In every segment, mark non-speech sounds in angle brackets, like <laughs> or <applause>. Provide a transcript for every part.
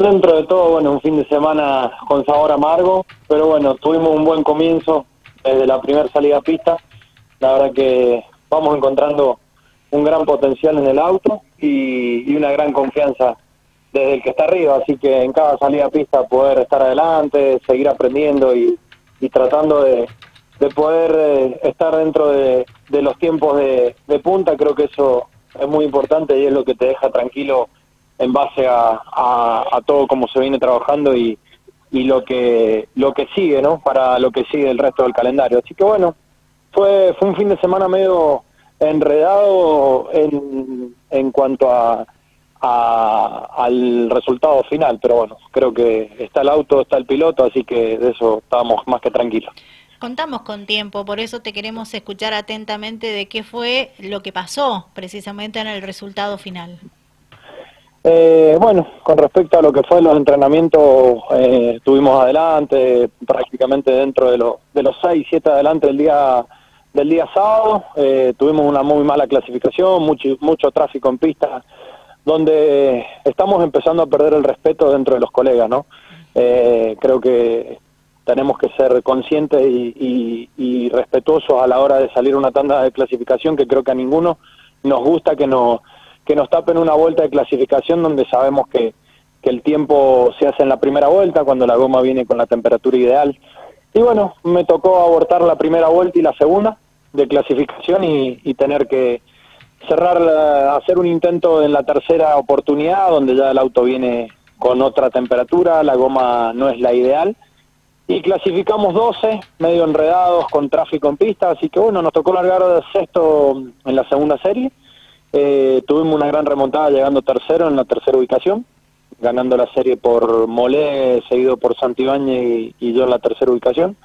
Dentro de todo, bueno, un fin de semana con sabor amargo, pero bueno, tuvimos un buen comienzo desde la primera salida a pista. La verdad que vamos encontrando un gran potencial en el auto y, una gran confianza desde el que está arriba, así que en cada salida a pista poder estar adelante, seguir aprendiendo y, tratando de, poder eh, estar dentro de, los tiempos de, punta, creo que eso es muy importante y es lo que te deja tranquilo en base a, a, todo como se viene trabajando y, y lo que lo que sigue, ¿no? Para lo que sigue el resto del calendario. Así que bueno, fue fue un fin de semana medio enredado en, en cuanto a, al resultado final, pero bueno, creo que está el auto, está el piloto, así que de eso estábamos más que tranquilos. Contamos con tiempo, por eso te queremos escuchar atentamente de qué fue lo que pasó precisamente en el resultado final. Eh, bueno, con respecto a lo que fue los entrenamientos, eh, estuvimos adelante, prácticamente dentro de, de los 6, 7 adelante del día del día sábado. Eh, tuvimos una muy mala clasificación, mucho, mucho tráfico en pista, donde estamos empezando a perder el respeto dentro de los colegas, ¿no? Eh, creo que tenemos que ser conscientes y, y, respetuosos a la hora de salir una tanda de clasificación, que creo que a ninguno nos gusta que nos, que nos tapen una vuelta de clasificación donde sabemos que, que el tiempo se hace en la primera vuelta, cuando la goma viene con la temperatura ideal. Y bueno, me tocó abortar la primera vuelta y la segunda de clasificación y, tener que cerrar, hacer un intento en la tercera oportunidad, donde ya el auto viene con otra temperatura, la goma no es la ideal. Y clasificamos 12, medio enredados con tráfico en pista, así que bueno, nos tocó largar sexto en la segunda serie. Eh, tuvimos una gran remontada llegando tercero en la tercera ubicación ganando la serie por Molé, seguido por Santibáñez y, yo en la tercera ubicación.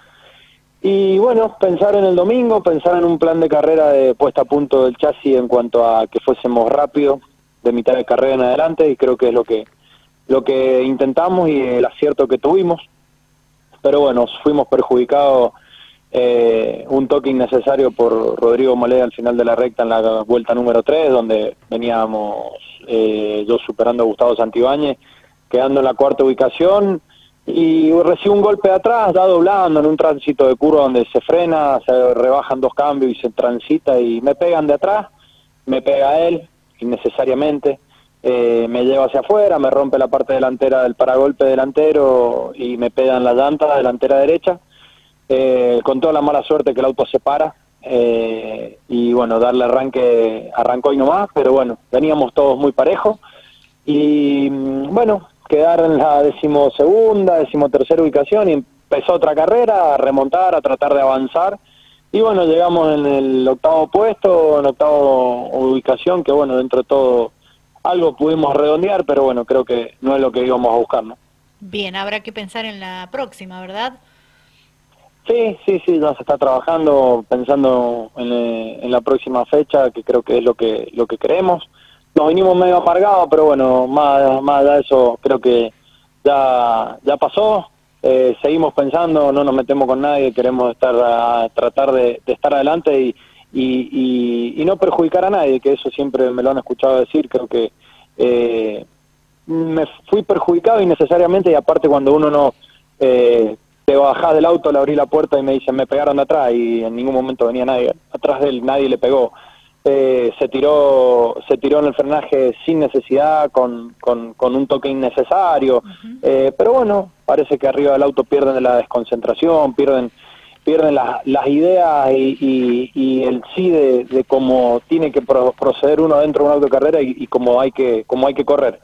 Y bueno, pensar en el domingo, pensar en un plan de carrera de puesta a punto del chasis en cuanto a que fuésemos rápido de mitad de carrera en adelante y creo que es lo que lo que intentamos y el acierto que tuvimos. Pero bueno, fuimos perjudicados eh, un toque innecesario por Rodrigo Molé al final de la recta en la vuelta número 3, donde veníamos eh, yo superando a Gustavo Santibáñez, quedando en la cuarta ubicación y recibo un golpe de atrás, da doblando en un tránsito de curva donde se frena, se rebajan dos cambios y se transita y me pegan de atrás, me pega él innecesariamente, eh, me lleva hacia afuera, me rompe la parte delantera del paragolpe delantero y me pega en la llanta delantera derecha, eh, con toda la mala suerte que el auto se para, eh, y bueno, darle arranque, arrancó y no más, pero bueno, veníamos todos muy parejos y mm, bueno, quedar en la decimosegunda, decimotercera ubicación y empezó otra carrera, a remontar, a tratar de avanzar y bueno, llegamos en el octavo puesto, en octavo ubicación, que bueno, dentro de todo algo pudimos redondear, pero bueno, creo que no es lo que íbamos a buscar, ¿no? Bien, habrá que pensar en la próxima, ¿verdad? Sí, sí, sí, ya se está trabajando, pensando en, en, la próxima fecha, que creo que es lo que lo que queremos. Nos vinimos medio amargados, pero bueno, más, más allá de eso, creo que ya, ya pasó. Eh, seguimos pensando, no nos metemos con nadie, queremos estar a, tratar de, estar adelante y, y, y, no perjudicar a nadie, que eso siempre me lo han escuchado decir, creo que eh, me fui perjudicado innecesariamente y aparte cuando uno no... Eh, te bajás del auto, le abrí la puerta y me dicen, me pegaron de atrás y en ningún momento venía nadie atrás de él, nadie le pegó. Eh, se tiró se tiró en el frenaje sin necesidad, con, con, con un toque innecesario, eh, pero bueno, parece que arriba del auto pierden la desconcentración, pierden pierden las ideas y, y, el sí de, cómo tiene que proceder uno dentro de un auto de carrera y, y cómo hay que cómo hay que correr.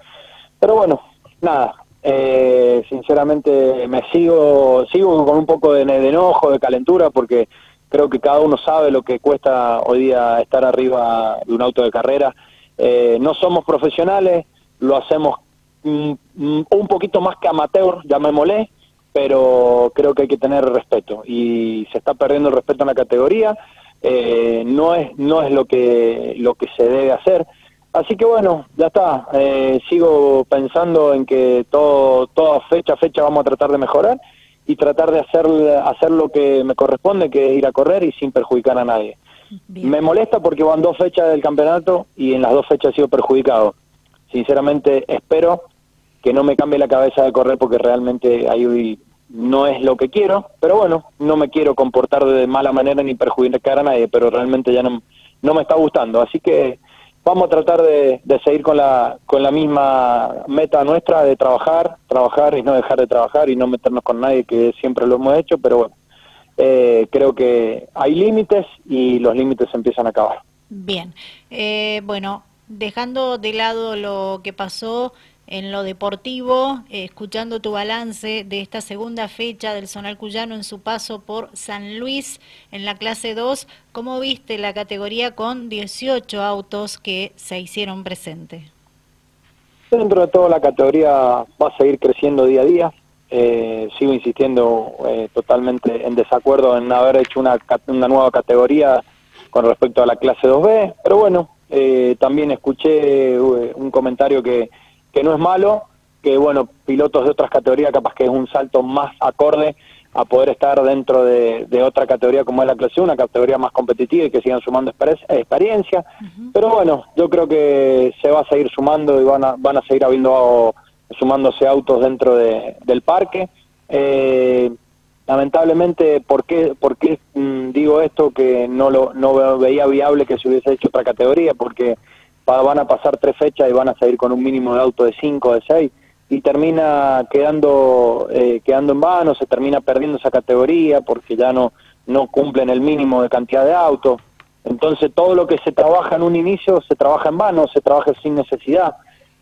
Pero bueno, nada, eh, sinceramente me sigo sigo con un poco de, enojo, de calentura, porque creo que cada uno sabe lo que cuesta hoy día estar arriba de un auto de carrera. Eh, no somos profesionales, lo hacemos un poquito más que amateur, ya me molé, pero creo que hay que tener respeto y se está perdiendo el respeto en la categoría. Eh, no es no es lo que lo que se debe hacer Así que bueno, ya está. Eh, sigo pensando en que todo, toda fecha a fecha vamos a tratar de mejorar y tratar de hacer, hacer lo que me corresponde, que es ir a correr y sin perjudicar a nadie. Me molesta porque van dos fechas del campeonato y en las dos fechas he sido perjudicado. Sinceramente espero que no me cambie la cabeza de correr porque realmente ahí no es lo que quiero, pero bueno, no me quiero comportar de mala manera ni perjudicar a nadie, pero realmente ya no, no me está gustando, así que vamos a tratar de, seguir con la, con la misma meta nuestra de trabajar, trabajar y no dejar de trabajar y no meternos con nadie, que siempre lo hemos hecho, pero bueno, eh, creo que hay límites y los límites empiezan a acabar. Bien, eh, bueno, dejando de lado lo que pasó en lo deportivo, eh, escuchando tu balance de esta segunda fecha del Zonal Cuyano en su paso por San Luis en la clase 2, ¿cómo viste la categoría con 18 autos que se hicieron presente? Dentro de todo la categoría va a seguir creciendo día a día. Eh, sigo insistiendo eh, totalmente en desacuerdo en haber hecho una, una nueva categoría con respecto a la clase 2B, pero bueno, también escuché un comentario que que no es malo, que bueno, pilotos de otras categorías capaz que es un salto más acorde a poder estar dentro de, otra categoría como es la clase una categoría más competitiva y que sigan sumando experiencia. Pero bueno, yo creo que se va a seguir sumando y van a, van a seguir habiendo sumándose autos dentro del parque. Eh, lamentablemente, ¿por qué, por qué mm, digo esto? Que no, lo, no veía viable que se hubiese hecho otra categoría, porque van a pasar tres fechas y van a salir con un mínimo de auto de cinco, de seis, y termina quedando, eh, quedando en vano, se termina perdiendo esa categoría porque ya no, no cumplen el mínimo de cantidad de autos. Entonces todo lo que se trabaja en un inicio se trabaja en vano, se trabaja sin necesidad.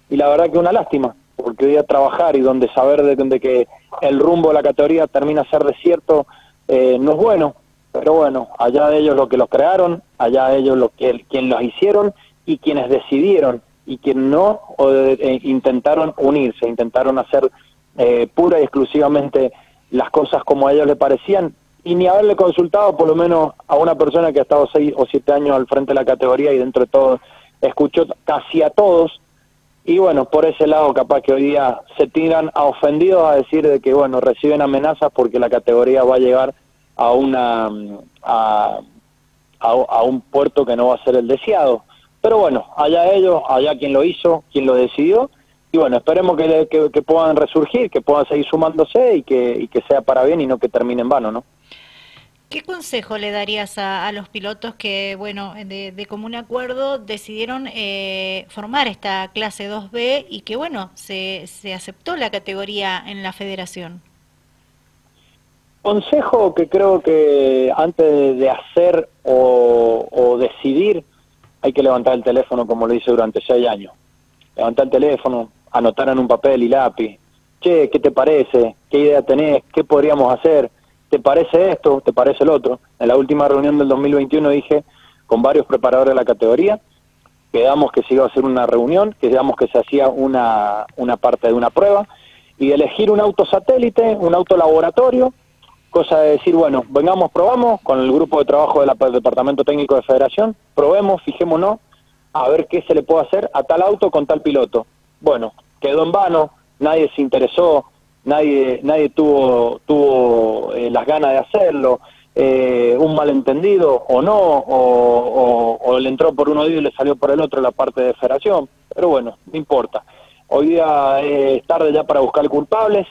Y la verdad que una lástima, porque hoy a trabajar y donde saber de, donde que el rumbo de la categoría termina a ser desierto eh, no es bueno. Pero bueno, allá de ellos lo que los crearon, allá de ellos lo que quien los hicieron y quienes decidieron y quienes no eh, intentaron unirse, intentaron hacer eh, pura y exclusivamente las cosas como a ellos le parecían y ni haberle consultado por lo menos a una persona que ha estado seis o siete años al frente de la categoría y dentro de todo escuchó casi a todos y bueno, por ese lado capaz que hoy día se tiran a ofendidos a decir de que bueno, reciben amenazas porque la categoría va a llegar a una a, a un puerto que no va a ser el deseado. Pero bueno, allá ellos, allá quien lo hizo, quien lo decidió, y bueno, esperemos que, que, puedan resurgir, que puedan seguir sumándose y que, y que sea para bien y no que termine en vano, ¿no? ¿Qué consejo le darías a, los pilotos que, bueno, de, común acuerdo decidieron eh, formar esta clase 2B y que, bueno, se, se aceptó la categoría en la federación? Consejo que creo que antes de hacer o, o decidir, hay que levantar el teléfono como lo hice durante seis años. Levantar el teléfono, anotar en un papel y lápiz. Che, ¿qué te parece? ¿Qué idea tenés? ¿Qué podríamos hacer? ¿Te parece esto? ¿Te parece el otro? En la última reunión del 2021 dije con varios preparadores de la categoría, quedamos que se iba a hacer una reunión, quedamos que se hacía una, una parte de una prueba y elegir un auto satélite, un auto laboratorio cosa de decir, bueno, vengamos, probamos con el grupo de trabajo del Departamento Técnico de Federación, probemos, fijémonos a ver qué se le puede hacer a tal auto con tal piloto. Bueno, quedó en vano, nadie se interesó, nadie nadie tuvo tuvo eh, las ganas de hacerlo, eh, un malentendido o no, o, o, le entró por uno y le salió por el otro la parte de federación, pero bueno, no importa. Hoy día es tarde ya para buscar culpables,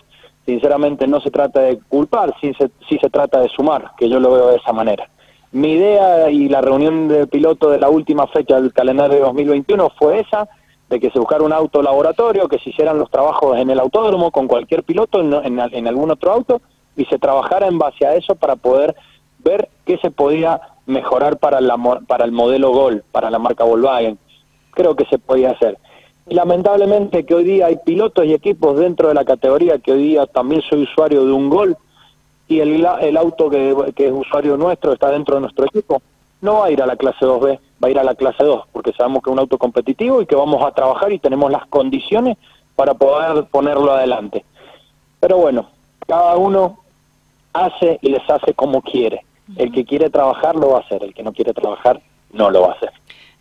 sinceramente no se trata de culpar, sí se, se trata de sumar, que yo lo veo de esa manera. Mi idea y la reunión de piloto de la última fecha del calendario de 2021 fue esa, de que se buscara un auto laboratorio, que se hicieran los trabajos en el autódromo con cualquier piloto en, en, algún otro auto y se trabajara en base a eso para poder ver qué se podía mejorar para, la, para el modelo Gol, para la marca Volkswagen. Creo que se podía hacer lamentablemente que hoy día hay pilotos y equipos dentro de la categoría que hoy día también soy usuario de un gol y el, el auto que, es usuario nuestro está dentro de nuestro equipo, no va a ir a la clase 2B, va a ir a la clase 2, porque sabemos que es un auto competitivo y que vamos a trabajar y tenemos las condiciones para poder ponerlo adelante. Pero bueno, cada uno hace y les hace como quiere. El que quiere trabajar lo va a hacer, el que no quiere trabajar no lo va a hacer.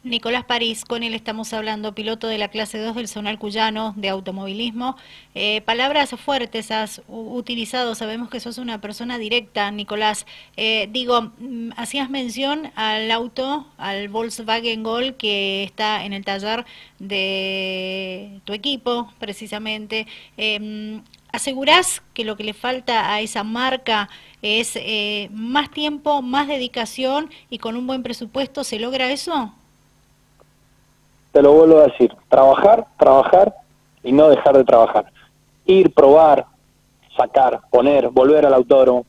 Nicolás París, con él estamos hablando, piloto de la clase 2 del Zonal Cuyano de automovilismo. Eh, palabras fuertes has utilizado, sabemos que sos una persona directa, Nicolás. Eh, digo, mm, hacías mención al auto, al Volkswagen Gol que está en el taller de tu equipo, precisamente. Eh, ¿Asegurás que lo que le falta a esa marca es eh, más tiempo, más dedicación y con un buen presupuesto se logra eso? Te lo vuelvo a decir, trabajar, trabajar y no dejar de trabajar. Ir, probar, sacar, poner, volver al autódromo.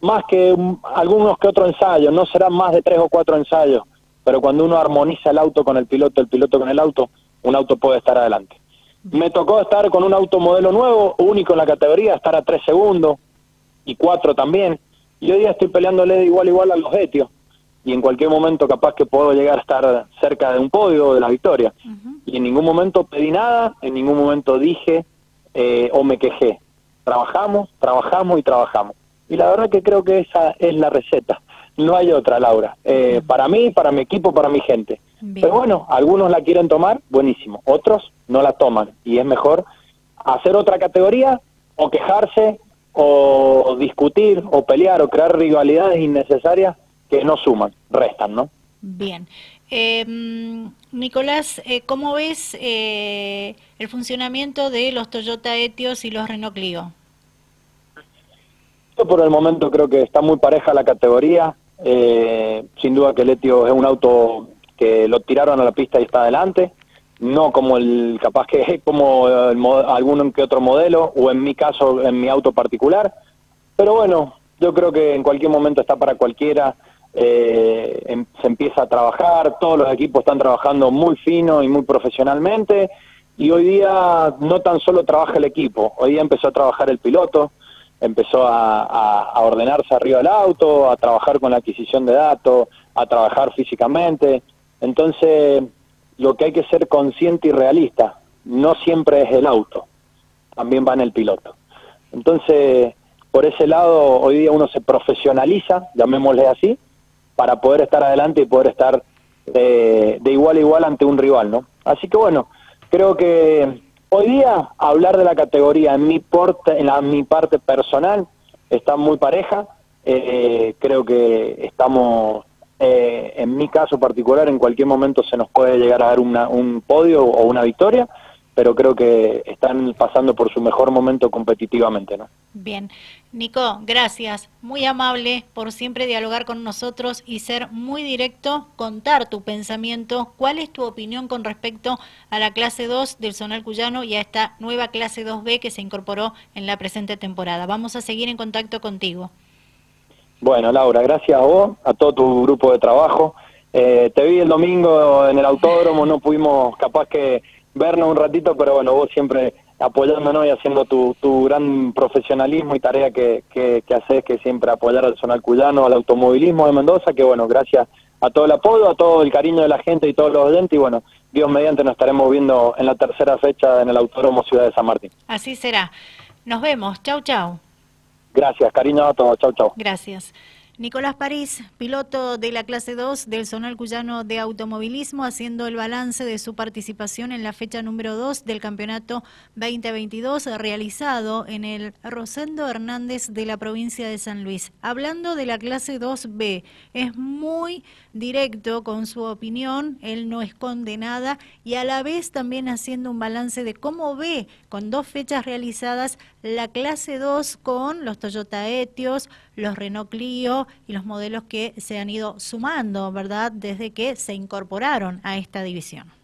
Más que algunos que otros ensayos, no serán más de tres o cuatro ensayos, pero cuando uno armoniza el auto con el piloto, el piloto con el auto, un auto puede estar adelante. Me tocó estar con un auto modelo nuevo, único en la categoría, estar a tres segundos y cuatro también. Y hoy día estoy peleándole de igual a igual a los etios y en cualquier momento capaz que puedo llegar a estar cerca de un podio de la victoria. Y en ningún momento pedí nada, en ningún momento dije eh, o me quejé. Trabajamos, trabajamos y trabajamos. Y la verdad que creo que esa es la receta. No hay otra, Laura. Eh, para mí, para mi equipo, para mi gente. Pero bueno, algunos la quieren tomar, buenísimo. Otros no la toman. Y es mejor hacer otra categoría o quejarse o discutir o pelear o crear rivalidades innecesarias que no suman, restan, ¿no? Bien. Eh, Nicolás, eh, ¿cómo ves eh, el funcionamiento de los Toyota Etios y los Renault Clio? Yo por el momento creo que está muy pareja la categoría. Eh, sin duda que el Etio es un auto que lo tiraron a la pista y está adelante. No como el, capaz que <laughs> como el, algún que otro modelo, o en mi caso, en mi auto particular. Pero bueno, yo creo que en cualquier momento está para cualquiera eh, em, se empieza a trabajar, todos los equipos están trabajando muy fino y muy profesionalmente y hoy día no tan solo trabaja el equipo, hoy día empezó a trabajar el piloto, empezó a, ordenarse arriba del auto, a trabajar con la adquisición de datos, a trabajar físicamente, entonces lo que hay que ser consciente y realista, no siempre es el auto, también va en el piloto. Entonces, por ese lado, hoy día uno se profesionaliza, llamémosle así, para poder estar adelante y poder estar de, igual a igual ante un rival, ¿no? Así que bueno, creo que hoy día hablar de la categoría en mi, porte, en la, mi parte personal está muy pareja, eh, creo que estamos, eh, en mi caso particular, en cualquier momento se nos puede llegar a dar una, un podio o una victoria, pero creo que están pasando por su mejor momento competitivamente, ¿no? Bien. Nico, gracias. Muy amable por siempre dialogar con nosotros y ser muy directo, contar tu pensamiento. ¿Cuál es tu opinión con respecto a la clase 2 del Zonal Cuyano y a esta nueva clase 2B que se incorporó en la presente temporada? Vamos a seguir en contacto contigo. Bueno, Laura, gracias a vos, a todo tu grupo de trabajo. Eh, te vi el domingo en el autódromo, no pudimos capaz que vernos un ratito, pero bueno, vos siempre apoyándonos y haciendo tu, tu gran profesionalismo y tarea que, que, haces, que siempre apoyar al zonal cuyano, al automovilismo de Mendoza, que bueno, gracias a todo el apoyo, a todo el cariño de la gente y todos los oyentes, y bueno, Dios mediante nos estaremos viendo en la tercera fecha en el Autódromo Ciudad de San Martín. Así será. Nos vemos. Chau, chau. Gracias, cariño a todos. Chau, chau. Gracias. Nicolás París, piloto de la clase 2 del Zonal Cuyano de Automovilismo, haciendo el balance de su participación en la fecha número 2 del campeonato 2022 realizado en el Rosendo Hernández de la provincia de San Luis. Hablando de la clase 2B, es muy directo con su opinión, él no esconde nada y a la vez también haciendo un balance de cómo ve con dos fechas realizadas la clase 2 con los Toyota Etios, los Renault Clio y los modelos que se han ido sumando, ¿verdad?, desde que se incorporaron a esta división.